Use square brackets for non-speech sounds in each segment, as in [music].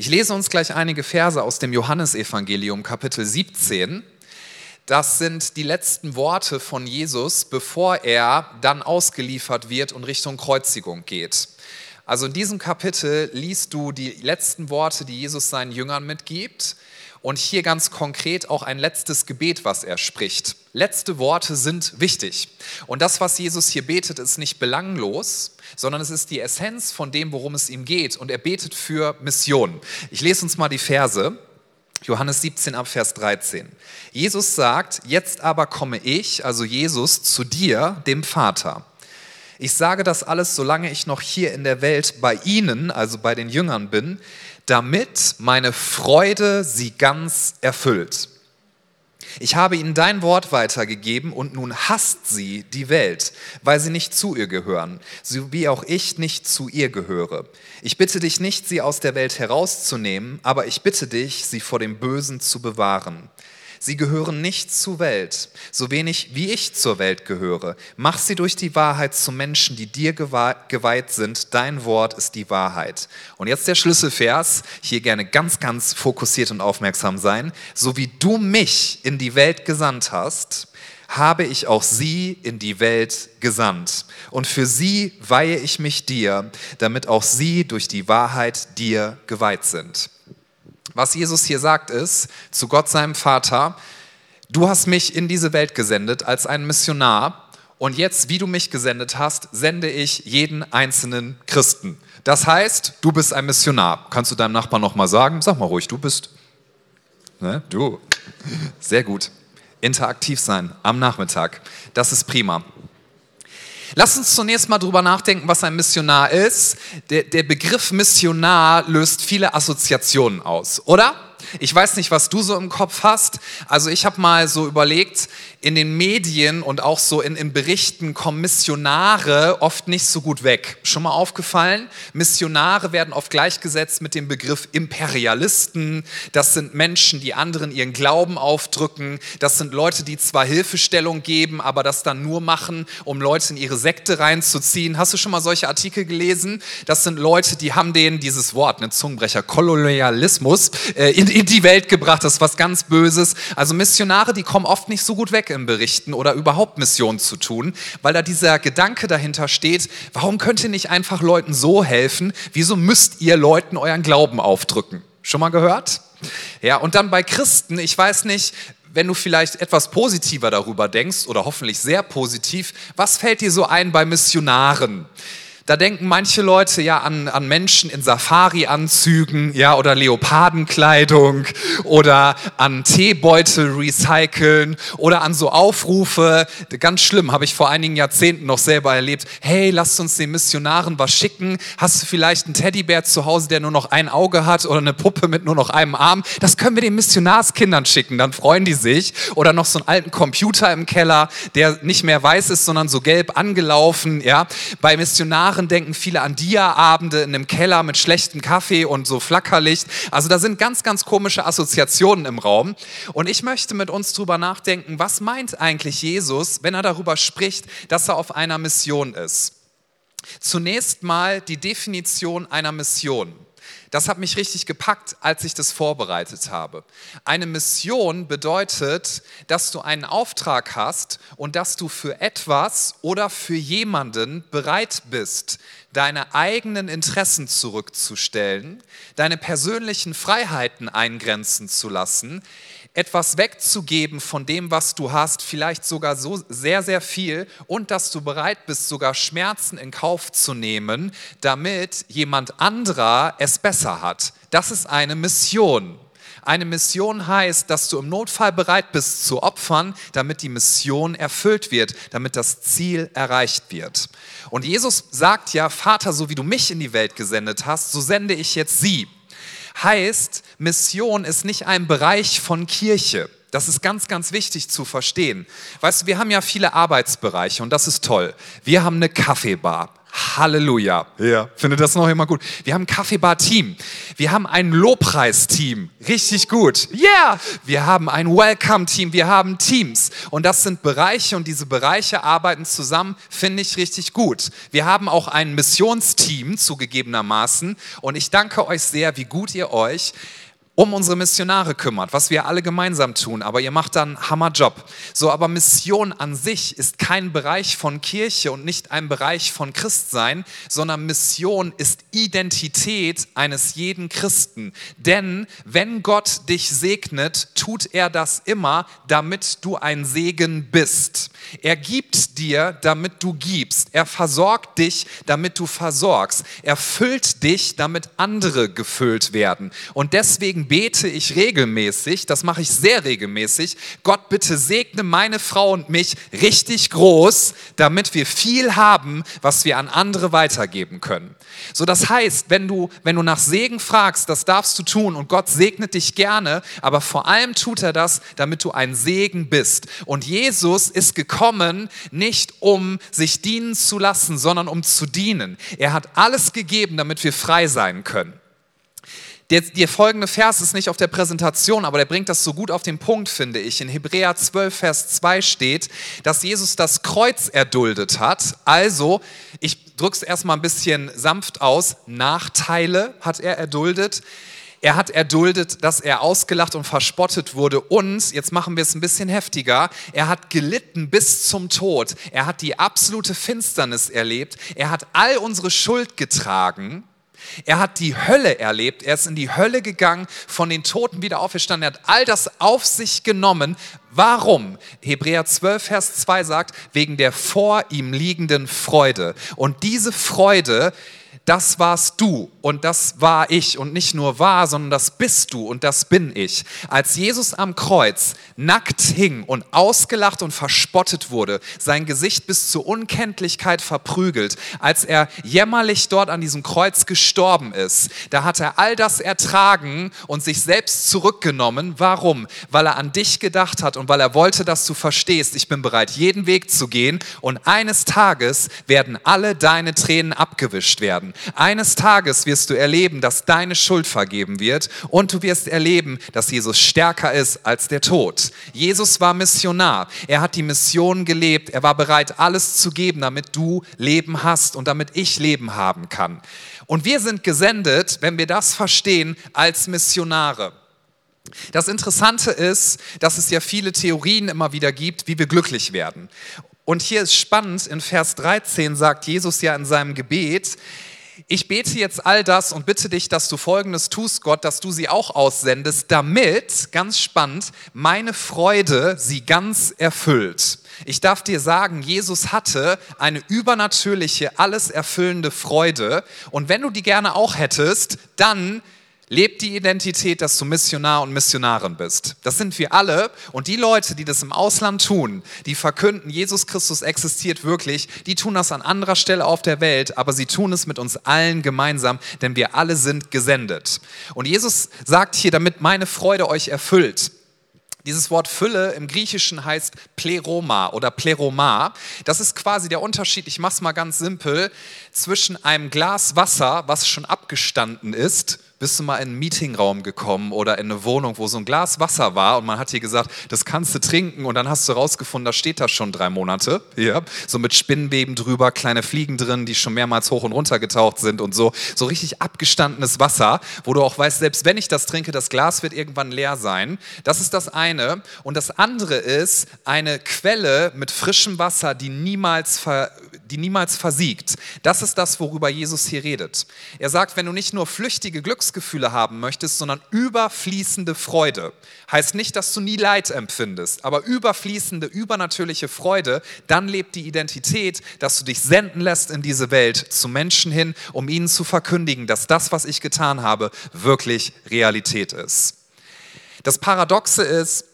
Ich lese uns gleich einige Verse aus dem Johannesevangelium Kapitel 17. Das sind die letzten Worte von Jesus, bevor er dann ausgeliefert wird und Richtung Kreuzigung geht. Also in diesem Kapitel liest du die letzten Worte, die Jesus seinen Jüngern mitgibt und hier ganz konkret auch ein letztes Gebet, was er spricht. Letzte Worte sind wichtig. Und das, was Jesus hier betet, ist nicht belanglos, sondern es ist die Essenz von dem, worum es ihm geht. Und er betet für Mission. Ich lese uns mal die Verse. Johannes 17 ab Vers 13. Jesus sagt, jetzt aber komme ich, also Jesus, zu dir, dem Vater. Ich sage das alles, solange ich noch hier in der Welt bei Ihnen, also bei den Jüngern bin, damit meine Freude sie ganz erfüllt. Ich habe ihnen dein Wort weitergegeben und nun hasst sie die Welt, weil sie nicht zu ihr gehören, so wie auch ich nicht zu ihr gehöre. Ich bitte dich nicht, sie aus der Welt herauszunehmen, aber ich bitte dich, sie vor dem Bösen zu bewahren. Sie gehören nicht zur Welt, so wenig wie ich zur Welt gehöre. Mach sie durch die Wahrheit zu Menschen, die dir geweiht sind. Dein Wort ist die Wahrheit. Und jetzt der Schlüsselvers. Hier gerne ganz, ganz fokussiert und aufmerksam sein. So wie du mich in die Welt gesandt hast, habe ich auch sie in die Welt gesandt. Und für sie weihe ich mich dir, damit auch sie durch die Wahrheit dir geweiht sind. Was Jesus hier sagt ist, zu Gott seinem Vater, du hast mich in diese Welt gesendet als ein Missionar und jetzt, wie du mich gesendet hast, sende ich jeden einzelnen Christen. Das heißt, du bist ein Missionar. Kannst du deinem Nachbarn nochmal sagen? Sag mal ruhig, du bist. Ne? Du. [laughs] Sehr gut. Interaktiv sein am Nachmittag. Das ist prima. Lass uns zunächst mal drüber nachdenken, was ein Missionar ist. Der, der Begriff Missionar löst viele Assoziationen aus, oder? Ich weiß nicht, was du so im Kopf hast. Also ich habe mal so überlegt, in den Medien und auch so in, in Berichten kommen Missionare oft nicht so gut weg. Schon mal aufgefallen? Missionare werden oft gleichgesetzt mit dem Begriff Imperialisten. Das sind Menschen, die anderen ihren Glauben aufdrücken. Das sind Leute, die zwar Hilfestellung geben, aber das dann nur machen, um Leute in ihre Sekte reinzuziehen. Hast du schon mal solche Artikel gelesen? Das sind Leute, die haben denen dieses Wort, ne Zungenbrecher, Kolonialismus, äh, in, in die Welt gebracht. Das ist was ganz Böses. Also Missionare, die kommen oft nicht so gut weg im Berichten oder überhaupt Mission zu tun, weil da dieser Gedanke dahinter steht, warum könnt ihr nicht einfach Leuten so helfen? Wieso müsst ihr Leuten euren Glauben aufdrücken? Schon mal gehört? Ja, und dann bei Christen, ich weiß nicht, wenn du vielleicht etwas positiver darüber denkst oder hoffentlich sehr positiv, was fällt dir so ein bei Missionaren? Da denken manche Leute ja an, an Menschen in Safari-Anzügen, ja, oder Leopardenkleidung oder an Teebeutel recyceln oder an so Aufrufe. Ganz schlimm, habe ich vor einigen Jahrzehnten noch selber erlebt. Hey, lasst uns den Missionaren was schicken. Hast du vielleicht einen Teddybär zu Hause, der nur noch ein Auge hat oder eine Puppe mit nur noch einem Arm? Das können wir den Missionarskindern schicken, dann freuen die sich. Oder noch so einen alten Computer im Keller, der nicht mehr weiß ist, sondern so gelb angelaufen, ja. Bei Missionaren Jahren denken viele an Dia-Abende in einem Keller mit schlechtem Kaffee und so Flackerlicht. Also da sind ganz, ganz komische Assoziationen im Raum. Und ich möchte mit uns drüber nachdenken, was meint eigentlich Jesus, wenn er darüber spricht, dass er auf einer Mission ist? Zunächst mal die Definition einer Mission. Das hat mich richtig gepackt, als ich das vorbereitet habe. Eine Mission bedeutet, dass du einen Auftrag hast und dass du für etwas oder für jemanden bereit bist, deine eigenen Interessen zurückzustellen, deine persönlichen Freiheiten eingrenzen zu lassen, etwas wegzugeben von dem, was du hast, vielleicht sogar so sehr, sehr viel und dass du bereit bist, sogar Schmerzen in Kauf zu nehmen, damit jemand anderer es besser hat. Das ist eine Mission. Eine Mission heißt, dass du im Notfall bereit bist zu opfern, damit die Mission erfüllt wird, damit das Ziel erreicht wird. Und Jesus sagt ja, Vater, so wie du mich in die Welt gesendet hast, so sende ich jetzt sie heißt, Mission ist nicht ein Bereich von Kirche. Das ist ganz, ganz wichtig zu verstehen. Weißt du, wir haben ja viele Arbeitsbereiche und das ist toll. Wir haben eine Kaffeebar. Halleluja. Ja. Findet das noch immer gut. Wir haben ein Kaffeebar-Team. Wir haben ein Lobpreisteam. Richtig gut. Yeah. Wir haben ein Welcome-Team. Wir haben Teams. Und das sind Bereiche und diese Bereiche arbeiten zusammen, finde ich richtig gut. Wir haben auch ein Missionsteam zugegebenermaßen. Und ich danke euch sehr, wie gut ihr euch um unsere Missionare kümmert, was wir alle gemeinsam tun, aber ihr macht dann Hammerjob. So, aber Mission an sich ist kein Bereich von Kirche und nicht ein Bereich von Christsein, sondern Mission ist Identität eines jeden Christen. Denn wenn Gott dich segnet, tut er das immer, damit du ein Segen bist. Er gibt dir, damit du gibst. Er versorgt dich, damit du versorgst. Er füllt dich, damit andere gefüllt werden. Und deswegen bete ich regelmäßig, das mache ich sehr regelmäßig, Gott bitte segne meine Frau und mich richtig groß, damit wir viel haben, was wir an andere weitergeben können. So das heißt, wenn du, wenn du nach Segen fragst, das darfst du tun und Gott segnet dich gerne, aber vor allem tut er das, damit du ein Segen bist. Und Jesus ist gekommen, nicht um sich dienen zu lassen, sondern um zu dienen. Er hat alles gegeben, damit wir frei sein können. Der, der folgende Vers ist nicht auf der Präsentation, aber der bringt das so gut auf den Punkt, finde ich. In Hebräer 12, Vers 2 steht, dass Jesus das Kreuz erduldet hat. Also, ich drücke es erstmal ein bisschen sanft aus, Nachteile hat er erduldet. Er hat erduldet, dass er ausgelacht und verspottet wurde. Und, jetzt machen wir es ein bisschen heftiger, er hat gelitten bis zum Tod. Er hat die absolute Finsternis erlebt. Er hat all unsere Schuld getragen. Er hat die Hölle erlebt, er ist in die Hölle gegangen, von den Toten wieder auferstanden, er hat all das auf sich genommen. Warum? Hebräer 12, Vers 2 sagt, wegen der vor ihm liegenden Freude. Und diese Freude, das warst du und das war ich und nicht nur war, sondern das bist du und das bin ich. Als Jesus am Kreuz nackt hing und ausgelacht und verspottet wurde, sein Gesicht bis zur Unkenntlichkeit verprügelt, als er jämmerlich dort an diesem Kreuz gestorben ist, da hat er all das ertragen und sich selbst zurückgenommen. Warum? Weil er an dich gedacht hat und weil er wollte, dass du verstehst, ich bin bereit, jeden Weg zu gehen und eines Tages werden alle deine Tränen abgewischt werden. Eines Tages wirst du erleben, dass deine Schuld vergeben wird und du wirst erleben, dass Jesus stärker ist als der Tod. Jesus war Missionar. Er hat die Mission gelebt. Er war bereit, alles zu geben, damit du Leben hast und damit ich Leben haben kann. Und wir sind gesendet, wenn wir das verstehen, als Missionare. Das Interessante ist, dass es ja viele Theorien immer wieder gibt, wie wir glücklich werden. Und hier ist spannend, in Vers 13 sagt Jesus ja in seinem Gebet, ich bete jetzt all das und bitte dich, dass du Folgendes tust, Gott, dass du sie auch aussendest, damit, ganz spannend, meine Freude sie ganz erfüllt. Ich darf dir sagen, Jesus hatte eine übernatürliche, alles erfüllende Freude. Und wenn du die gerne auch hättest, dann Lebt die Identität, dass du Missionar und Missionarin bist. Das sind wir alle. Und die Leute, die das im Ausland tun, die verkünden, Jesus Christus existiert wirklich, die tun das an anderer Stelle auf der Welt, aber sie tun es mit uns allen gemeinsam, denn wir alle sind gesendet. Und Jesus sagt hier, damit meine Freude euch erfüllt. Dieses Wort Fülle im Griechischen heißt Pleroma oder Pleroma. Das ist quasi der Unterschied, ich mache es mal ganz simpel, zwischen einem Glas Wasser, was schon abgestanden ist, bist du mal in einen Meetingraum gekommen oder in eine Wohnung, wo so ein Glas Wasser war und man hat dir gesagt, das kannst du trinken und dann hast du rausgefunden, da steht das schon drei Monate. Ja, so mit Spinnenweben drüber, kleine Fliegen drin, die schon mehrmals hoch und runter getaucht sind und so. So richtig abgestandenes Wasser, wo du auch weißt, selbst wenn ich das trinke, das Glas wird irgendwann leer sein. Das ist das eine. Und das andere ist eine Quelle mit frischem Wasser, die niemals, ver, die niemals versiegt. Das ist das, worüber Jesus hier redet. Er sagt, wenn du nicht nur flüchtige Glücks Glücksgefühle haben möchtest, sondern überfließende Freude. Heißt nicht, dass du nie Leid empfindest, aber überfließende, übernatürliche Freude, dann lebt die Identität, dass du dich senden lässt in diese Welt zu Menschen hin, um ihnen zu verkündigen, dass das, was ich getan habe, wirklich Realität ist. Das Paradoxe ist,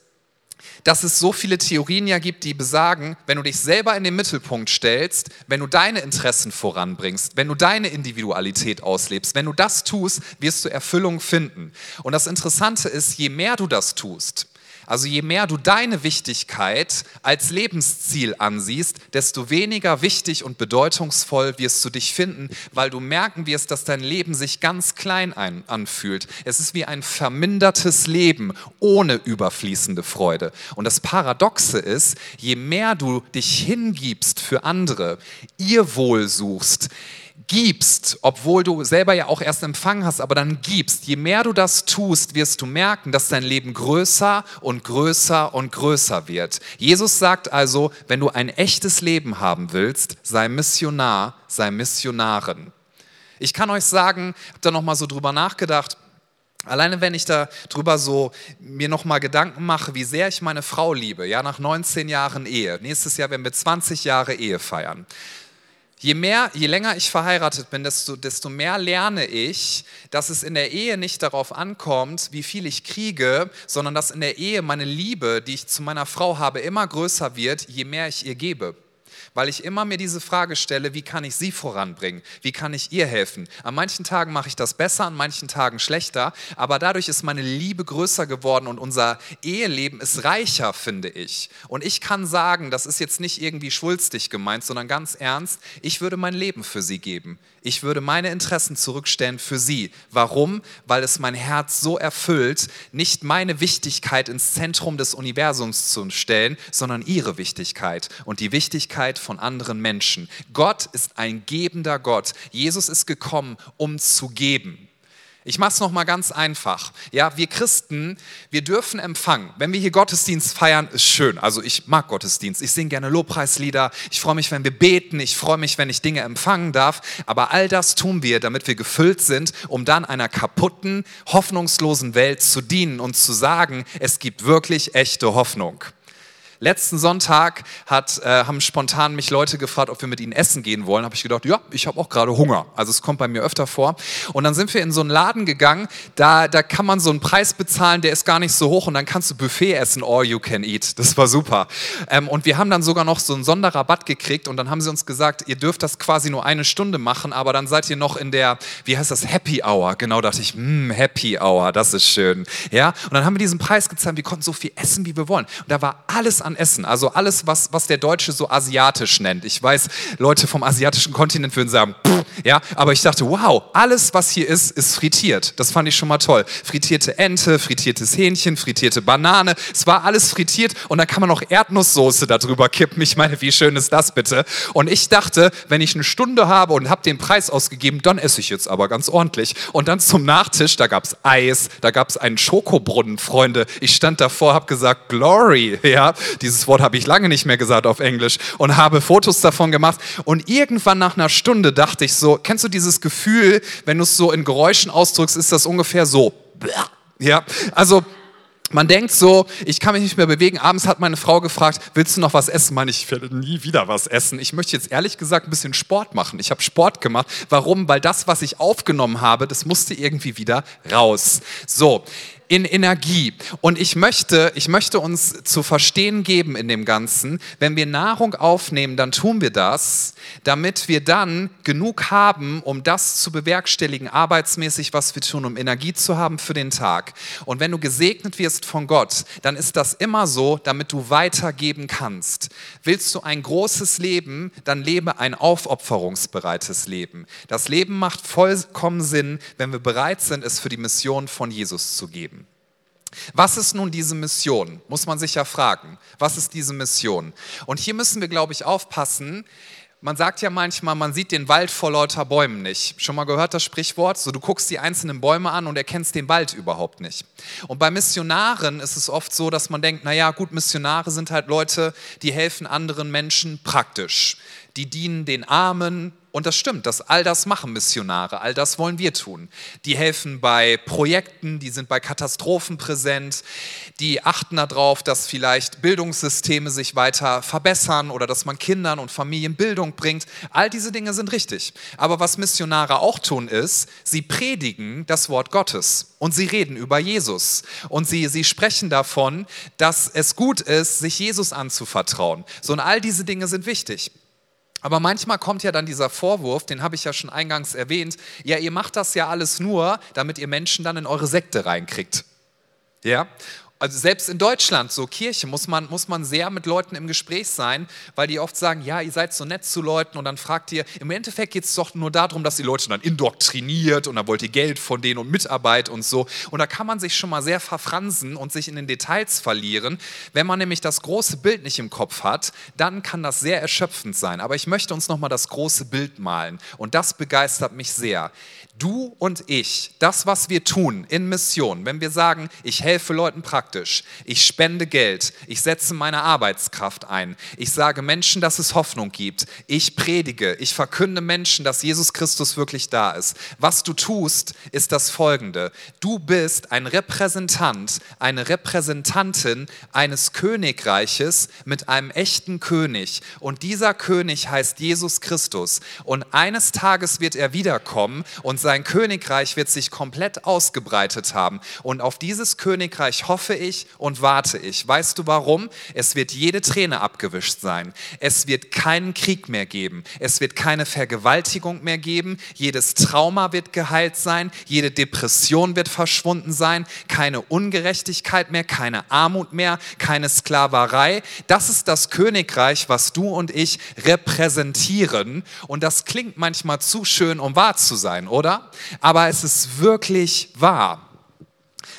dass es so viele Theorien ja gibt, die besagen, wenn du dich selber in den Mittelpunkt stellst, wenn du deine Interessen voranbringst, wenn du deine Individualität auslebst, wenn du das tust, wirst du Erfüllung finden. Und das Interessante ist, je mehr du das tust, Also je mehr du deine Wichtigkeit als Lebensziel ansiehst, desto weniger wichtig und bedeutungsvoll wirst du dich finden, weil du merken wirst, dass dein Leben sich ganz klein ein, anfühlt. Es ist wie ein vermindertes Leben ohne überfließende Freude. Und das Paradoxe ist, je mehr du dich hingibst für andere, ihr Wohl suchst, gibst, obwohl du selber ja auch erst empfangen hast, aber dann gibst, je mehr du das tust, wirst du merken, dass dein Leben größer und größer und größer wird. Jesus sagt also, wenn du ein echtes Leben haben willst, sei Missionar, sei Missionarin. Ich kann euch sagen, habt da noch mal so drüber nachgedacht, Alleine wenn ich da drüber so mir nochmal Gedanken mache, wie sehr ich meine Frau liebe, ja, nach 19 Jahren Ehe. Nächstes Jahr werden wir 20 Jahre Ehe feiern. Je mehr, je länger ich verheiratet bin, desto, desto mehr lerne ich, dass es in der Ehe nicht darauf ankommt, wie viel ich kriege, sondern dass in der Ehe meine Liebe, die ich zu meiner Frau habe, immer größer wird, je mehr ich ihr gebe weil ich immer mir diese Frage stelle, wie kann ich sie voranbringen? Wie kann ich ihr helfen? An manchen Tagen mache ich das besser, an manchen Tagen schlechter, aber dadurch ist meine Liebe größer geworden und unser Eheleben ist reicher, finde ich. Und ich kann sagen, das ist jetzt nicht irgendwie schwulstig gemeint, sondern ganz ernst, ich würde mein Leben für sie geben. Ich würde meine Interessen zurückstellen für sie. Warum? Weil es mein Herz so erfüllt, nicht meine Wichtigkeit ins Zentrum des Universums zu stellen, sondern ihre Wichtigkeit und die Wichtigkeit von anderen Menschen. Gott ist ein gebender Gott. Jesus ist gekommen, um zu geben. Ich mache es nochmal ganz einfach. Ja, wir Christen, wir dürfen empfangen. Wenn wir hier Gottesdienst feiern, ist schön. Also ich mag Gottesdienst. Ich singe gerne Lobpreislieder. Ich freue mich, wenn wir beten. Ich freue mich, wenn ich Dinge empfangen darf. Aber all das tun wir, damit wir gefüllt sind, um dann einer kaputten, hoffnungslosen Welt zu dienen und zu sagen, es gibt wirklich echte Hoffnung. Letzten Sonntag hat, äh, haben spontan mich Leute gefragt, ob wir mit ihnen essen gehen wollen. Habe ich gedacht, ja, ich habe auch gerade Hunger. Also es kommt bei mir öfter vor. Und dann sind wir in so einen Laden gegangen, da, da kann man so einen Preis bezahlen, der ist gar nicht so hoch und dann kannst du Buffet essen, all you can eat. Das war super. Ähm, und wir haben dann sogar noch so einen Sonderrabatt gekriegt und dann haben sie uns gesagt, ihr dürft das quasi nur eine Stunde machen, aber dann seid ihr noch in der, wie heißt das, Happy Hour. Genau, dachte ich, mm, Happy Hour, das ist schön. Ja, und dann haben wir diesen Preis gezahlt, wir konnten so viel essen, wie wir wollen. Und da war alles an Essen. Also alles, was, was der Deutsche so asiatisch nennt. Ich weiß, Leute vom asiatischen Kontinent würden sagen, pff, ja, aber ich dachte, wow, alles, was hier ist, ist frittiert. Das fand ich schon mal toll. Frittierte Ente, frittiertes Hähnchen, frittierte Banane. Es war alles frittiert und dann kann man noch Erdnusssoße darüber kippen. Ich meine, wie schön ist das bitte? Und ich dachte, wenn ich eine Stunde habe und habe den Preis ausgegeben, dann esse ich jetzt aber ganz ordentlich. Und dann zum Nachtisch, da gab es Eis, da gab es einen Schokobrunnen, Freunde. Ich stand davor, habe gesagt, Glory, ja, dieses Wort habe ich lange nicht mehr gesagt auf Englisch und habe Fotos davon gemacht. Und irgendwann nach einer Stunde dachte ich so, kennst du dieses Gefühl, wenn du es so in Geräuschen ausdrückst, ist das ungefähr so. Ja, also man denkt so, ich kann mich nicht mehr bewegen. Abends hat meine Frau gefragt, willst du noch was essen? Meine ich werde nie wieder was essen. Ich möchte jetzt ehrlich gesagt ein bisschen Sport machen. Ich habe Sport gemacht. Warum? Weil das, was ich aufgenommen habe, das musste irgendwie wieder raus. So, in Energie. Und ich möchte, ich möchte uns zu verstehen geben in dem Ganzen, wenn wir Nahrung aufnehmen, dann tun wir das, damit wir dann genug haben, um das zu bewerkstelligen, arbeitsmäßig, was wir tun, um Energie zu haben für den Tag. Und wenn du gesegnet wirst von Gott, dann ist das immer so, damit du weitergeben kannst. Willst du ein großes Leben, dann lebe ein aufopferungsbereites Leben. Das Leben macht vollkommen Sinn, wenn wir bereit sind, es für die Mission von Jesus zu geben. Was ist nun diese Mission? Muss man sich ja fragen. Was ist diese Mission? Und hier müssen wir, glaube ich, aufpassen. Man sagt ja manchmal, man sieht den Wald vor lauter Bäumen nicht. Schon mal gehört das Sprichwort? So, du guckst die einzelnen Bäume an und erkennst den Wald überhaupt nicht. Und bei Missionaren ist es oft so, dass man denkt, naja, gut, Missionare sind halt Leute, die helfen anderen Menschen praktisch. Die dienen den Armen, und das stimmt, dass all das machen Missionare, all das wollen wir tun. Die helfen bei Projekten, die sind bei Katastrophen präsent, die achten darauf, dass vielleicht Bildungssysteme sich weiter verbessern oder dass man Kindern und Familien Bildung bringt. All diese Dinge sind richtig. Aber was Missionare auch tun ist, sie predigen das Wort Gottes und sie reden über Jesus und sie, sie sprechen davon, dass es gut ist, sich Jesus anzuvertrauen. So und all diese Dinge sind wichtig. Aber manchmal kommt ja dann dieser Vorwurf, den habe ich ja schon eingangs erwähnt, ja, ihr macht das ja alles nur, damit ihr Menschen dann in eure Sekte reinkriegt. Ja? Also selbst in Deutschland, so Kirche, muss man, muss man sehr mit Leuten im Gespräch sein, weil die oft sagen, ja, ihr seid so nett zu Leuten und dann fragt ihr, im Endeffekt geht es doch nur darum, dass die Leute dann indoktriniert und dann wollt ihr Geld von denen und Mitarbeit und so. Und da kann man sich schon mal sehr verfransen und sich in den Details verlieren. Wenn man nämlich das große Bild nicht im Kopf hat, dann kann das sehr erschöpfend sein. Aber ich möchte uns nochmal das große Bild malen und das begeistert mich sehr. Du und ich, das, was wir tun in Mission, wenn wir sagen, ich helfe Leuten praktisch, ich spende Geld, ich setze meine Arbeitskraft ein, ich sage Menschen, dass es Hoffnung gibt, ich predige, ich verkünde Menschen, dass Jesus Christus wirklich da ist. Was du tust, ist das folgende. Du bist ein Repräsentant, eine Repräsentantin eines Königreiches mit einem echten König. Und dieser König heißt Jesus Christus. Und eines Tages wird er wiederkommen und sein Königreich wird sich komplett ausgebreitet haben. Und auf dieses Königreich hoffe ich und warte ich. Weißt du warum? Es wird jede Träne abgewischt sein. Es wird keinen Krieg mehr geben. Es wird keine Vergewaltigung mehr geben. Jedes Trauma wird geheilt sein. Jede Depression wird verschwunden sein. Keine Ungerechtigkeit mehr, keine Armut mehr, keine Sklaverei. Das ist das Königreich, was du und ich repräsentieren. Und das klingt manchmal zu schön, um wahr zu sein, oder? Aber es ist wirklich wahr.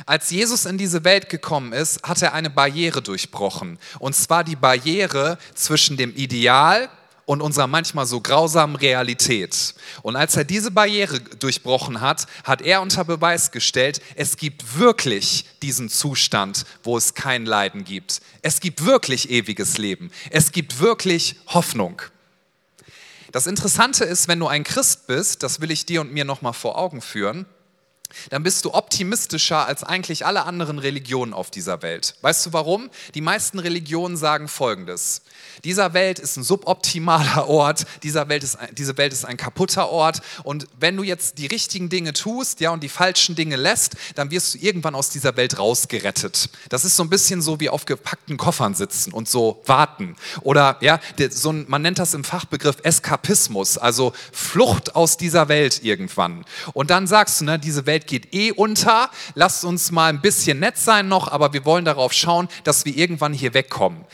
Als Jesus in diese Welt gekommen ist, hat er eine Barriere durchbrochen. Und zwar die Barriere zwischen dem Ideal und unserer manchmal so grausamen Realität. Und als er diese Barriere durchbrochen hat, hat er unter Beweis gestellt, es gibt wirklich diesen Zustand, wo es kein Leiden gibt. Es gibt wirklich ewiges Leben. Es gibt wirklich Hoffnung. Das Interessante ist, wenn du ein Christ bist, das will ich dir und mir nochmal vor Augen führen, dann bist du optimistischer als eigentlich alle anderen Religionen auf dieser Welt. Weißt du warum? Die meisten Religionen sagen Folgendes. Dieser Welt ist ein suboptimaler [laughs] Ort, dieser Welt ist, diese Welt ist ein kaputter Ort und wenn du jetzt die richtigen Dinge tust ja, und die falschen Dinge lässt, dann wirst du irgendwann aus dieser Welt rausgerettet. Das ist so ein bisschen so wie auf gepackten Koffern sitzen und so warten. Oder ja, so ein, man nennt das im Fachbegriff Eskapismus, also Flucht aus dieser Welt irgendwann. Und dann sagst du, ne, diese Welt geht eh unter, lasst uns mal ein bisschen nett sein noch, aber wir wollen darauf schauen, dass wir irgendwann hier wegkommen.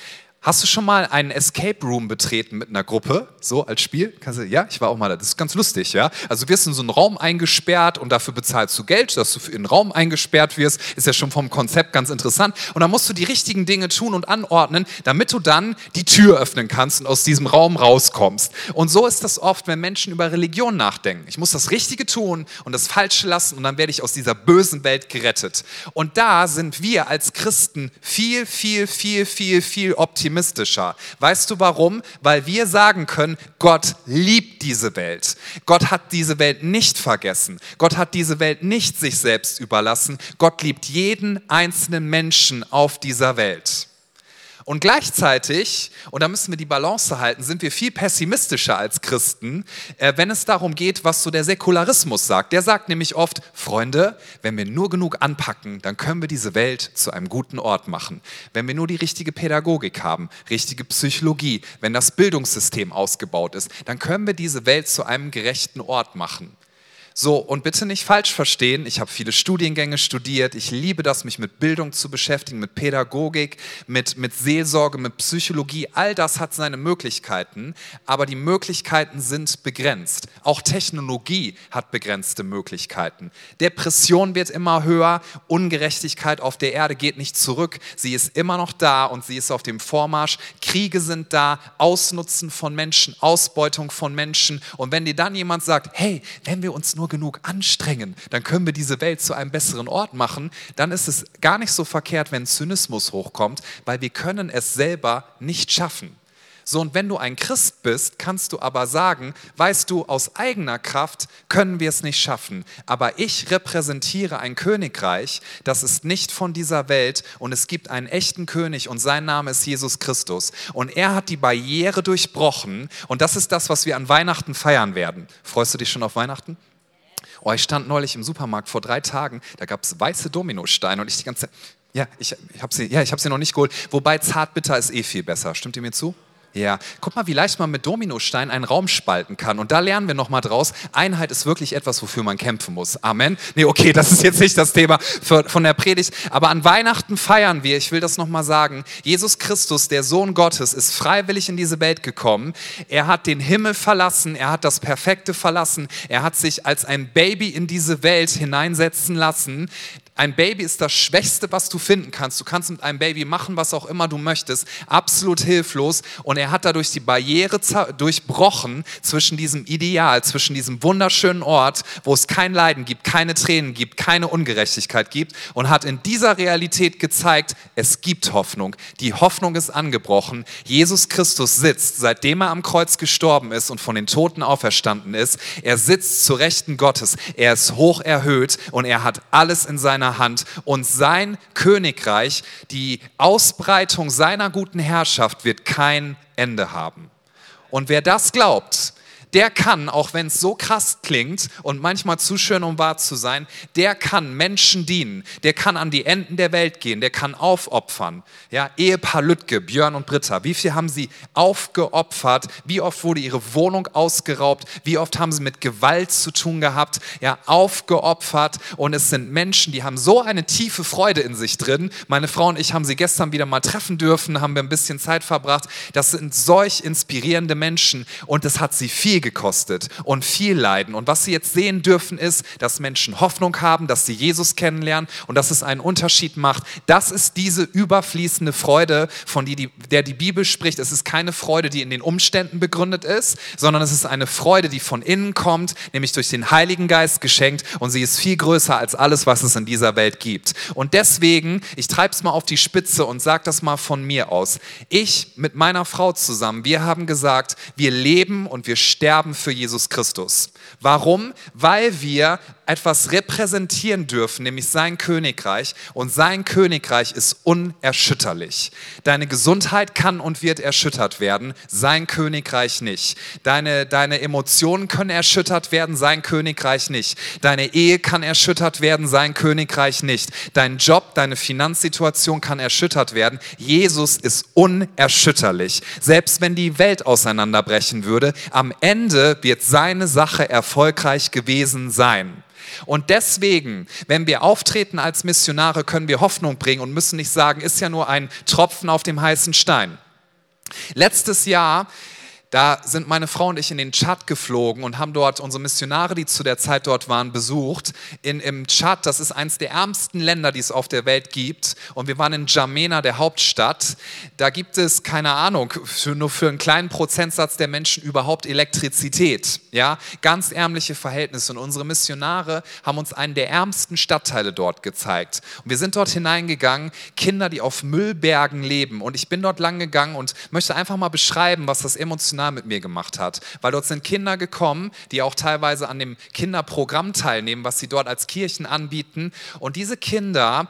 Hast du schon mal einen Escape Room betreten mit einer Gruppe, so als Spiel? Du, ja, ich war auch mal da. Das ist ganz lustig, ja. Also du wirst in so einen Raum eingesperrt und dafür bezahlst du Geld, dass du in einen Raum eingesperrt wirst. Ist ja schon vom Konzept ganz interessant. Und dann musst du die richtigen Dinge tun und anordnen, damit du dann die Tür öffnen kannst und aus diesem Raum rauskommst. Und so ist das oft, wenn Menschen über Religion nachdenken. Ich muss das Richtige tun und das Falsche lassen und dann werde ich aus dieser bösen Welt gerettet. Und da sind wir als Christen viel, viel, viel, viel, viel optimistischer optimistischer. Weißt du warum? Weil wir sagen können, Gott liebt diese Welt. Gott hat diese Welt nicht vergessen. Gott hat diese Welt nicht sich selbst überlassen. Gott liebt jeden einzelnen Menschen auf dieser Welt. Und gleichzeitig, und da müssen wir die Balance halten, sind wir viel pessimistischer als Christen, äh, wenn es darum geht, was so der Säkularismus sagt. Der sagt nämlich oft, Freunde, wenn wir nur genug anpacken, dann können wir diese Welt zu einem guten Ort machen. Wenn wir nur die richtige Pädagogik haben, richtige Psychologie, wenn das Bildungssystem ausgebaut ist, dann können wir diese Welt zu einem gerechten Ort machen. So, und bitte nicht falsch verstehen, ich habe viele Studiengänge studiert, ich liebe das, mich mit Bildung zu beschäftigen, mit Pädagogik, mit, mit Seelsorge, mit Psychologie, all das hat seine Möglichkeiten, aber die Möglichkeiten sind begrenzt. Auch Technologie hat begrenzte Möglichkeiten. Depression wird immer höher, Ungerechtigkeit auf der Erde geht nicht zurück, sie ist immer noch da und sie ist auf dem Vormarsch. Kriege sind da, Ausnutzen von Menschen, Ausbeutung von Menschen und wenn dir dann jemand sagt, hey, wenn wir uns nur nur genug anstrengen, dann können wir diese Welt zu einem besseren Ort machen, dann ist es gar nicht so verkehrt, wenn Zynismus hochkommt, weil wir können es selber nicht schaffen. So, und wenn du ein Christ bist, kannst du aber sagen, weißt du, aus eigener Kraft können wir es nicht schaffen. Aber ich repräsentiere ein Königreich, das ist nicht von dieser Welt und es gibt einen echten König und sein Name ist Jesus Christus. Und er hat die Barriere durchbrochen und das ist das, was wir an Weihnachten feiern werden. Freust du dich schon auf Weihnachten? Oh, ich stand neulich im Supermarkt vor drei Tagen, da gab es weiße Dominosteine und ich die ganze Zeit, ja, ich, ich habe sie, ja, hab sie noch nicht geholt. Wobei Zartbitter ist eh viel besser. Stimmt ihr mir zu? Ja, guck mal, wie leicht man mit Dominosteinen einen Raum spalten kann. Und da lernen wir nochmal draus, Einheit ist wirklich etwas, wofür man kämpfen muss. Amen. Nee, okay, das ist jetzt nicht das Thema für, von der Predigt. Aber an Weihnachten feiern wir, ich will das nochmal sagen, Jesus Christus, der Sohn Gottes, ist freiwillig in diese Welt gekommen. Er hat den Himmel verlassen, er hat das Perfekte verlassen, er hat sich als ein Baby in diese Welt hineinsetzen lassen. Ein Baby ist das Schwächste, was du finden kannst. Du kannst mit einem Baby machen, was auch immer du möchtest. Absolut hilflos. Und er hat dadurch die Barriere durchbrochen zwischen diesem Ideal, zwischen diesem wunderschönen Ort, wo es kein Leiden gibt, keine Tränen gibt, keine Ungerechtigkeit gibt. Und hat in dieser Realität gezeigt, es gibt Hoffnung. Die Hoffnung ist angebrochen. Jesus Christus sitzt, seitdem er am Kreuz gestorben ist und von den Toten auferstanden ist. Er sitzt zu Rechten Gottes. Er ist hoch erhöht und er hat alles in seiner seiner Hand und sein Königreich, die Ausbreitung seiner guten Herrschaft wird kein Ende haben. Und wer das glaubt, der kann, auch wenn es so krass klingt und manchmal zu schön, um wahr zu sein, der kann Menschen dienen, der kann an die Enden der Welt gehen, der kann aufopfern. Ja, Ehepaar Lüttke, Björn und Britta, wie viel haben sie aufgeopfert? Wie oft wurde ihre Wohnung ausgeraubt? Wie oft haben sie mit Gewalt zu tun gehabt? Ja, aufgeopfert und es sind Menschen, die haben so eine tiefe Freude in sich drin. Meine Frau und ich haben sie gestern wieder mal treffen dürfen, haben wir ein bisschen Zeit verbracht. Das sind solch inspirierende Menschen und es hat sie viel gekostet und viel Leiden. Und was sie jetzt sehen dürfen, ist, dass Menschen Hoffnung haben, dass sie Jesus kennenlernen und dass es einen Unterschied macht. Das ist diese überfließende Freude, von die, der die Bibel spricht. Es ist keine Freude, die in den Umständen begründet ist, sondern es ist eine Freude, die von innen kommt, nämlich durch den Heiligen Geist geschenkt. Und sie ist viel größer als alles, was es in dieser Welt gibt. Und deswegen, ich treibe es mal auf die Spitze und sage das mal von mir aus. Ich mit meiner Frau zusammen, wir haben gesagt, wir leben und wir sterben sterben für Jesus Christus. Warum? Weil wir etwas repräsentieren dürfen, nämlich sein Königreich. Und sein Königreich ist unerschütterlich. Deine Gesundheit kann und wird erschüttert werden, sein Königreich nicht. Deine, deine Emotionen können erschüttert werden, sein Königreich nicht. Deine Ehe kann erschüttert werden, sein Königreich nicht. Dein Job, deine Finanzsituation kann erschüttert werden. Jesus ist unerschütterlich. Selbst wenn die Welt auseinanderbrechen würde, am Ende wird seine Sache erfolgreich gewesen sein. Und deswegen, wenn wir auftreten als Missionare, können wir Hoffnung bringen und müssen nicht sagen, ist ja nur ein Tropfen auf dem heißen Stein. Letztes Jahr da sind meine Frau und ich in den Tschad geflogen und haben dort unsere Missionare, die zu der Zeit dort waren, besucht. In, Im Tschad, das ist eines der ärmsten Länder, die es auf der Welt gibt. Und wir waren in Jamena, der Hauptstadt. Da gibt es, keine Ahnung, für, nur für einen kleinen Prozentsatz der Menschen überhaupt Elektrizität. Ja, ganz ärmliche Verhältnisse. Und unsere Missionare haben uns einen der ärmsten Stadtteile dort gezeigt. Und wir sind dort hineingegangen, Kinder, die auf Müllbergen leben. Und ich bin dort lang gegangen und möchte einfach mal beschreiben, was das emotional emotional mit mir gemacht hat. Weil dort sind Kinder gekommen, die auch teilweise an dem Kinderprogramm teilnehmen, was sie dort als Kirchen anbieten. Und diese Kinder,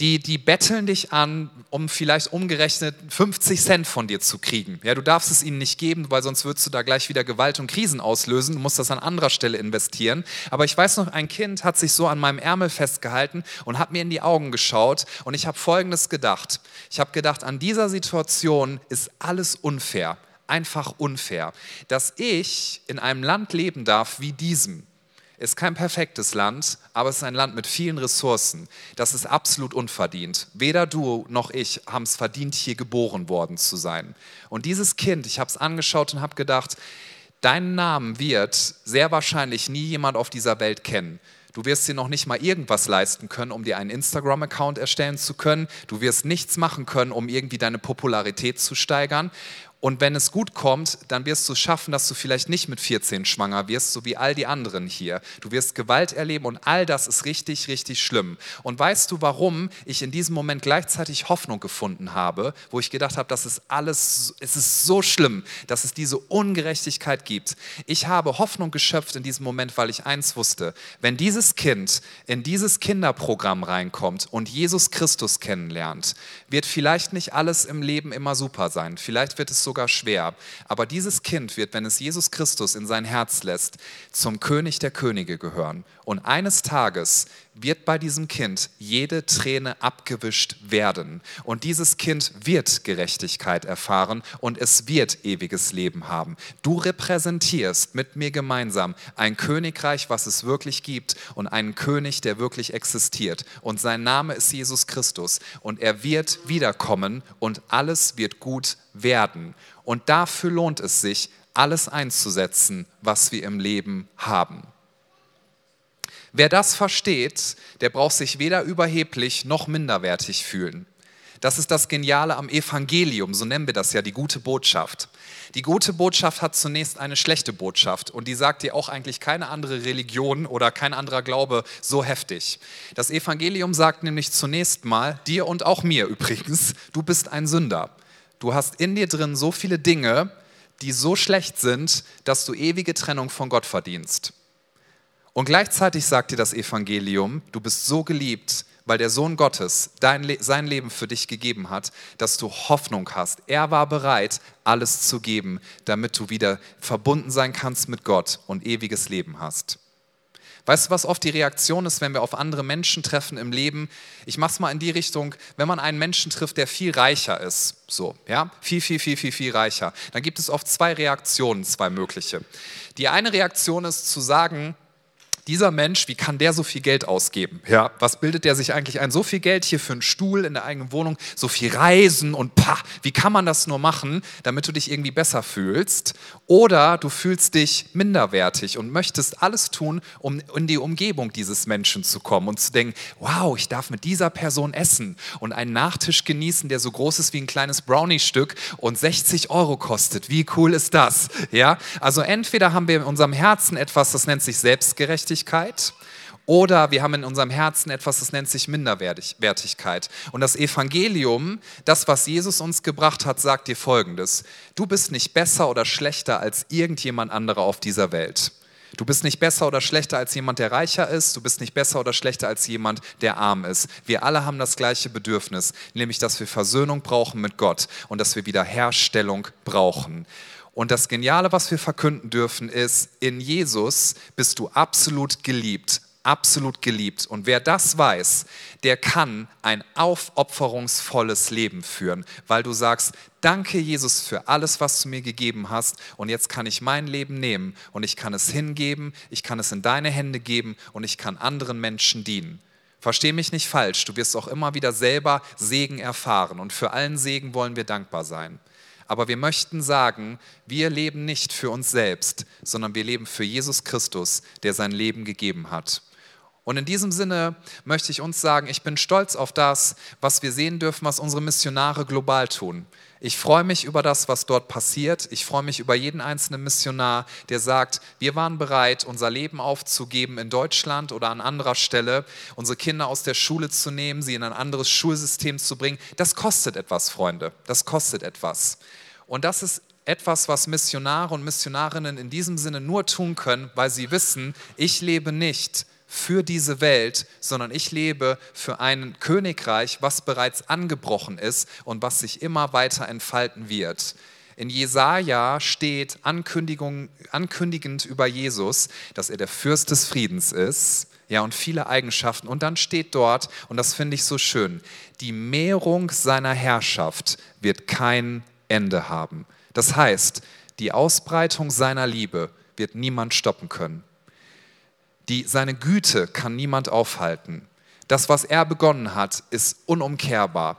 die, die betteln dich an, um vielleicht umgerechnet 50 Cent von dir zu kriegen. Ja, du darfst es ihnen nicht geben, weil sonst würdest du da gleich wieder Gewalt und Krisen auslösen. Du musst das an anderer Stelle investieren. Aber ich weiß noch, ein Kind hat sich so an meinem Ärmel festgehalten und hat mir in die Augen geschaut und ich habe Folgendes gedacht. Ich habe gedacht, an dieser Situation ist alles unfair einfach unfair. Dass ich in einem Land leben darf wie diesem, ist kein perfektes Land, aber es ist ein Land mit vielen Ressourcen. Das ist absolut unverdient. Weder du noch ich haben es verdient, hier geboren worden zu sein. Und dieses Kind, ich habe es angeschaut und habe gedacht, deinen Namen wird sehr wahrscheinlich nie jemand auf dieser Welt kennen. Du wirst dir noch nicht mal irgendwas leisten können, um dir einen Instagram-Account erstellen zu können. Du wirst nichts machen können, um irgendwie deine Popularität zu steigern. Und wenn es gut kommt, dann wirst du schaffen, dass du vielleicht nicht mit 14 schwanger wirst, so wie all die anderen hier. Du wirst Gewalt erleben und all das ist richtig, richtig schlimm. Und weißt du, warum ich in diesem Moment gleichzeitig Hoffnung gefunden habe, wo ich gedacht habe, das ist alles, es ist so schlimm, dass es diese Ungerechtigkeit gibt. Ich habe Hoffnung geschöpft in diesem Moment, weil ich eins wusste, wenn dieses Kind in dieses Kinderprogramm reinkommt und Jesus Christus kennenlernt, wird vielleicht nicht alles im Leben immer super sein. Vielleicht wird es sogar schwer. Aber dieses Kind wird, wenn es Jesus Christus in sein Herz lässt, zum König der Könige gehören. Und eines Tages wird bei diesem Kind jede Träne abgewischt werden. Und dieses Kind wird Gerechtigkeit erfahren und es wird ewiges Leben haben. Du repräsentierst mit mir gemeinsam ein Königreich, was es wirklich gibt und einen König, der wirklich existiert. Und sein Name ist Jesus Christus. Und er wird wiederkommen und alles wird gut werden. Und dafür lohnt es sich, alles einzusetzen, was wir im Leben haben. Wer das versteht, der braucht sich weder überheblich noch minderwertig fühlen. Das ist das Geniale am Evangelium, so nennen wir das ja, die gute Botschaft. Die gute Botschaft hat zunächst eine schlechte Botschaft und die sagt dir auch eigentlich keine andere Religion oder kein anderer Glaube so heftig. Das Evangelium sagt nämlich zunächst mal, dir und auch mir übrigens, du bist ein Sünder. Du hast in dir drin so viele Dinge, die so schlecht sind, dass du ewige Trennung von Gott verdienst. Und gleichzeitig sagt dir das Evangelium, du bist so geliebt, weil der Sohn Gottes dein, sein Leben für dich gegeben hat, dass du Hoffnung hast. Er war bereit, alles zu geben, damit du wieder verbunden sein kannst mit Gott und ewiges Leben hast. Weißt du, was oft die Reaktion ist, wenn wir auf andere Menschen treffen im Leben? Ich mache es mal in die Richtung, wenn man einen Menschen trifft, der viel reicher ist, so, ja, viel, viel, viel, viel, viel reicher, dann gibt es oft zwei Reaktionen, zwei mögliche. Die eine Reaktion ist zu sagen, dieser Mensch, wie kann der so viel Geld ausgeben? Ja, was bildet der sich eigentlich ein? So viel Geld hier für einen Stuhl in der eigenen Wohnung, so viel Reisen und pah, wie kann man das nur machen, damit du dich irgendwie besser fühlst? Oder du fühlst dich minderwertig und möchtest alles tun, um in die Umgebung dieses Menschen zu kommen und zu denken, wow, ich darf mit dieser Person essen und einen Nachtisch genießen, der so groß ist wie ein kleines Brownie-Stück und 60 Euro kostet. Wie cool ist das? Ja, also entweder haben wir in unserem Herzen etwas, das nennt sich Selbstgerechtigkeit, Gerechtigkeit oder wir haben in unserem Herzen etwas, das nennt sich Minderwertigkeit. Und das Evangelium, das, was Jesus uns gebracht hat, sagt dir Folgendes. Du bist nicht besser oder schlechter als irgendjemand anderer auf dieser Welt. Du bist nicht besser oder schlechter als jemand, der reicher ist. Du bist nicht besser oder schlechter als jemand, der arm ist. Wir alle haben das gleiche Bedürfnis, nämlich dass wir Versöhnung brauchen mit Gott und dass wir Wiederherstellung brauchen. Und das Geniale, was wir verkünden dürfen, ist, in Jesus bist du absolut geliebt, absolut geliebt. Und wer das weiß, der kann ein aufopferungsvolles Leben führen, weil du sagst, danke Jesus für alles, was du mir gegeben hast. Und jetzt kann ich mein Leben nehmen und ich kann es hingeben, ich kann es in deine Hände geben und ich kann anderen Menschen dienen. Versteh mich nicht falsch, du wirst auch immer wieder selber Segen erfahren und für allen Segen wollen wir dankbar sein. Aber wir möchten sagen, wir leben nicht für uns selbst, sondern wir leben für Jesus Christus, der sein Leben gegeben hat. Und in diesem Sinne möchte ich uns sagen, ich bin stolz auf das, was wir sehen dürfen, was unsere Missionare global tun. Ich freue mich über das, was dort passiert. Ich freue mich über jeden einzelnen Missionar, der sagt, wir waren bereit, unser Leben aufzugeben in Deutschland oder an anderer Stelle, unsere Kinder aus der Schule zu nehmen, sie in ein anderes Schulsystem zu bringen. Das kostet etwas, Freunde. Das kostet etwas. Und das ist etwas, was Missionare und Missionarinnen in diesem Sinne nur tun können, weil sie wissen, ich lebe nicht für diese Welt, sondern ich lebe für ein Königreich, was bereits angebrochen ist und was sich immer weiter entfalten wird. In Jesaja steht Ankündigung, ankündigend über Jesus, dass er der Fürst des Friedens ist. Ja, und viele Eigenschaften. Und dann steht dort, und das finde ich so schön, die Mehrung seiner Herrschaft wird kein Ende haben. Das heißt, die Ausbreitung seiner Liebe wird niemand stoppen können. Die, seine Güte kann niemand aufhalten. Das, was er begonnen hat, ist unumkehrbar.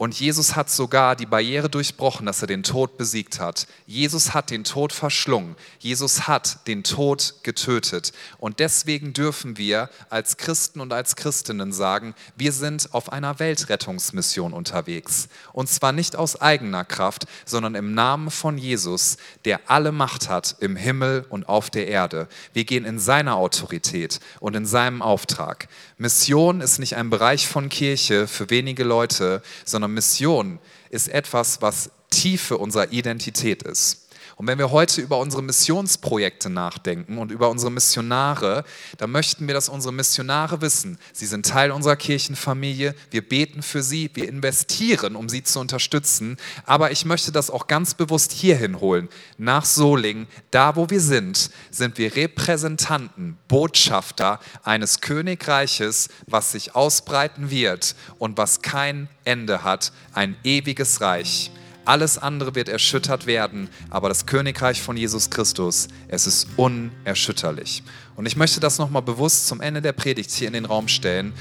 Und Jesus hat sogar die Barriere durchbrochen, dass er den Tod besiegt hat. Jesus hat den Tod verschlungen. Jesus hat den Tod getötet. Und deswegen dürfen wir als Christen und als Christinnen sagen, wir sind auf einer Weltrettungsmission unterwegs. Und zwar nicht aus eigener Kraft, sondern im Namen von Jesus, der alle Macht hat im Himmel und auf der Erde. Wir gehen in seiner Autorität und in seinem Auftrag. Mission ist nicht ein Bereich von Kirche für wenige Leute, sondern Mission ist etwas, was Tiefe unserer Identität ist. Und wenn wir heute über unsere Missionsprojekte nachdenken und über unsere Missionare, dann möchten wir, dass unsere Missionare wissen, sie sind Teil unserer Kirchenfamilie, wir beten für sie, wir investieren, um sie zu unterstützen. Aber ich möchte das auch ganz bewusst hierhin holen, nach Solingen, da wo wir sind, sind wir Repräsentanten, Botschafter eines Königreiches, was sich ausbreiten wird und was kein Ende hat, ein ewiges Reich. Alles andere wird erschüttert werden, aber das Königreich von Jesus Christus, es ist unerschütterlich. Und ich möchte das nochmal bewusst zum Ende der Predigt hier in den Raum stellen,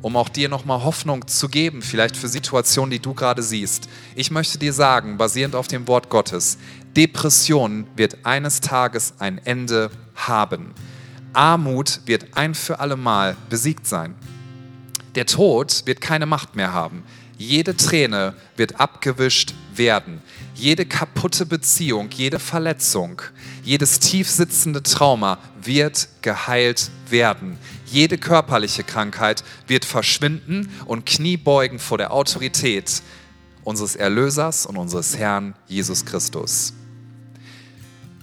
um auch dir nochmal Hoffnung zu geben, vielleicht für Situationen, die du gerade siehst. Ich möchte dir sagen, basierend auf dem Wort Gottes, Depression wird eines Tages ein Ende haben. Armut wird ein für alle Mal besiegt sein. Der Tod wird keine Macht mehr haben. Jede Träne wird abgewischt werden. Jede kaputte Beziehung, jede Verletzung, jedes tiefsitzende Trauma wird geheilt werden. Jede körperliche Krankheit wird verschwinden und Kniebeugen vor der Autorität unseres Erlösers und unseres Herrn Jesus Christus.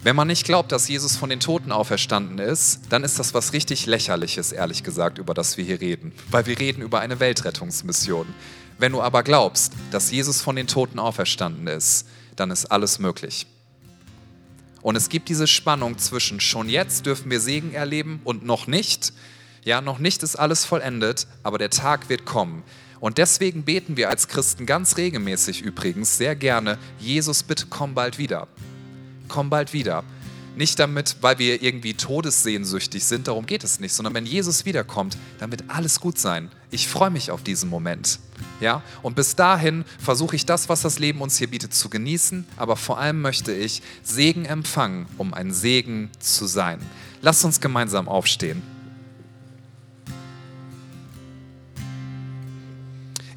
Wenn man nicht glaubt, dass Jesus von den Toten auferstanden ist, dann ist das was richtig lächerliches, ehrlich gesagt, über das wir hier reden. Weil wir reden über eine Weltrettungsmission. Wenn du aber glaubst, dass Jesus von den Toten auferstanden ist, dann ist alles möglich. Und es gibt diese Spannung zwischen schon jetzt dürfen wir Segen erleben und noch nicht. Ja, noch nicht ist alles vollendet, aber der Tag wird kommen. Und deswegen beten wir als Christen ganz regelmäßig übrigens sehr gerne, Jesus, bitte komm bald wieder. Komm bald wieder. Nicht damit, weil wir irgendwie todessehnsüchtig sind, darum geht es nicht, sondern wenn Jesus wiederkommt, dann wird alles gut sein. Ich freue mich auf diesen Moment. Ja? Und bis dahin versuche ich das, was das Leben uns hier bietet, zu genießen, aber vor allem möchte ich Segen empfangen, um ein Segen zu sein. Lasst uns gemeinsam aufstehen.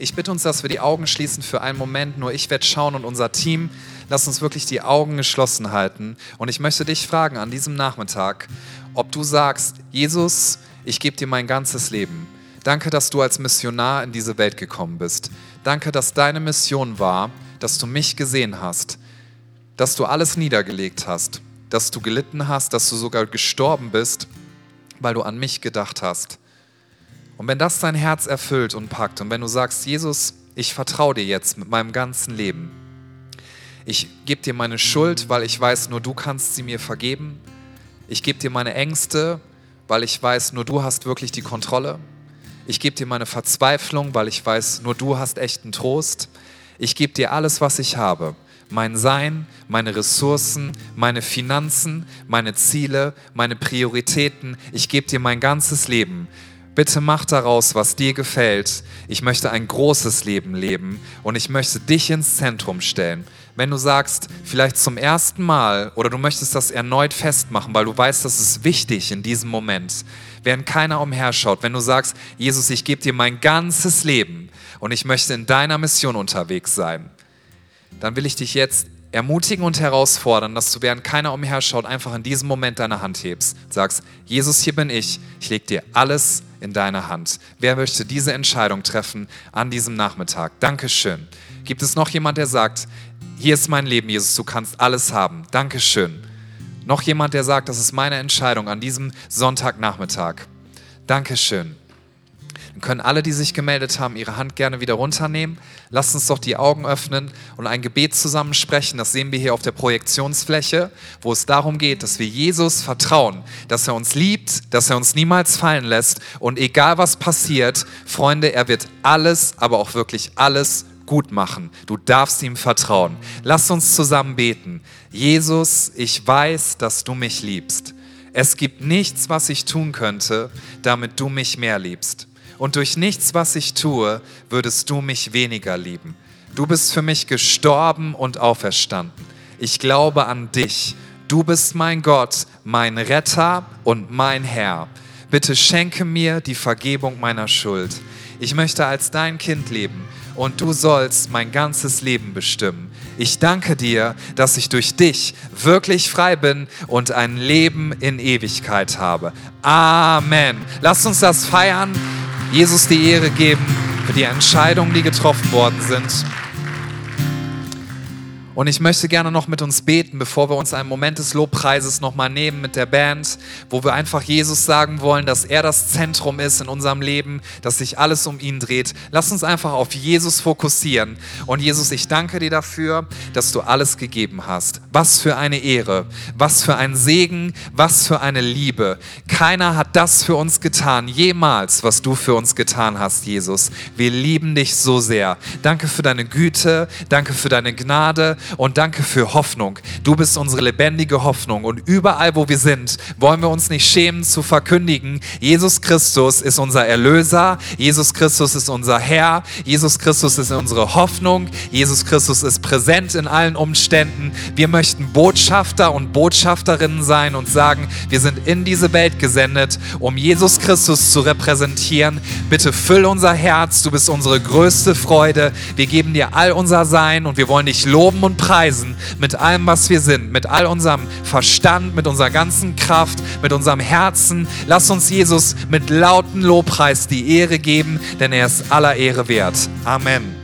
Ich bitte uns, dass wir die Augen schließen für einen Moment. Nur ich werde schauen und unser Team, lass uns wirklich die Augen geschlossen halten. Und ich möchte dich fragen an diesem Nachmittag, ob du sagst, Jesus, ich gebe dir mein ganzes Leben. Danke, dass du als Missionar in diese Welt gekommen bist. Danke, dass deine Mission war, dass du mich gesehen hast, dass du alles niedergelegt hast, dass du gelitten hast, dass du sogar gestorben bist, weil du an mich gedacht hast. Und wenn das dein Herz erfüllt und packt und wenn du sagst, Jesus, ich vertraue dir jetzt mit meinem ganzen Leben. Ich gebe dir meine Schuld, weil ich weiß, nur du kannst sie mir vergeben. Ich gebe dir meine Ängste, weil ich weiß, nur du hast wirklich die Kontrolle. Ich gebe dir meine Verzweiflung, weil ich weiß, nur du hast echten Trost. Ich gebe dir alles, was ich habe. Mein Sein, meine Ressourcen, meine Finanzen, meine Ziele, meine Prioritäten. Ich gebe dir mein ganzes Leben. Bitte mach daraus, was dir gefällt. Ich möchte ein großes Leben leben und ich möchte dich ins Zentrum stellen. Wenn du sagst, vielleicht zum ersten Mal oder du möchtest das erneut festmachen, weil du weißt, das ist wichtig in diesem Moment, während keiner umherschaut, wenn du sagst, Jesus, ich gebe dir mein ganzes Leben und ich möchte in deiner Mission unterwegs sein, dann will ich dich jetzt ermutigen und herausfordern, dass du während keiner umherschaut, einfach in diesem Moment deine Hand hebst. Sagst, Jesus, hier bin ich, ich lege dir alles in deine Hand. Wer möchte diese Entscheidung treffen an diesem Nachmittag? Dankeschön. Gibt es noch jemand, der sagt, hier ist mein Leben, Jesus, du kannst alles haben. Dankeschön. Noch jemand, der sagt, das ist meine Entscheidung an diesem Sonntagnachmittag. Dankeschön. Dann können alle, die sich gemeldet haben, ihre Hand gerne wieder runternehmen. Lasst uns doch die Augen öffnen und ein Gebet zusammen sprechen. Das sehen wir hier auf der Projektionsfläche, wo es darum geht, dass wir Jesus vertrauen, dass er uns liebt, dass er uns niemals fallen lässt. Und egal was passiert, Freunde, er wird alles, aber auch wirklich alles gut machen. Du darfst ihm vertrauen. Lass uns zusammen beten. Jesus, ich weiß, dass du mich liebst. Es gibt nichts, was ich tun könnte, damit du mich mehr liebst und durch nichts, was ich tue, würdest du mich weniger lieben. Du bist für mich gestorben und auferstanden. Ich glaube an dich. Du bist mein Gott, mein Retter und mein Herr. Bitte schenke mir die Vergebung meiner Schuld. Ich möchte als dein Kind leben und du sollst mein ganzes Leben bestimmen. Ich danke dir, dass ich durch dich wirklich frei bin und ein Leben in Ewigkeit habe. Amen. Lass uns das feiern. Jesus die Ehre geben für die Entscheidungen, die getroffen worden sind. Und ich möchte gerne noch mit uns beten, bevor wir uns einen Moment des Lobpreises nochmal nehmen mit der Band, wo wir einfach Jesus sagen wollen, dass er das Zentrum ist in unserem Leben, dass sich alles um ihn dreht. Lass uns einfach auf Jesus fokussieren. Und Jesus, ich danke dir dafür, dass du alles gegeben hast. Was für eine Ehre, was für ein Segen, was für eine Liebe. Keiner hat das für uns getan, jemals, was du für uns getan hast, Jesus. Wir lieben dich so sehr. Danke für deine Güte, danke für deine Gnade und danke für Hoffnung. Du bist unsere lebendige Hoffnung und überall, wo wir sind, wollen wir uns nicht schämen zu verkündigen, Jesus Christus ist unser Erlöser, Jesus Christus ist unser Herr, Jesus Christus ist unsere Hoffnung, Jesus Christus ist präsent in allen Umständen. Wir möchten Botschafter und Botschafterinnen sein und sagen, wir sind in diese Welt gesendet, um Jesus Christus zu repräsentieren. Bitte füll unser Herz, du bist unsere größte Freude. Wir geben dir all unser Sein und wir wollen dich loben und preisen mit allem, was wir sind, mit all unserem Verstand, mit unserer ganzen Kraft, mit unserem Herzen. Lass uns Jesus mit lauten Lobpreis die Ehre geben, denn er ist aller Ehre wert. Amen.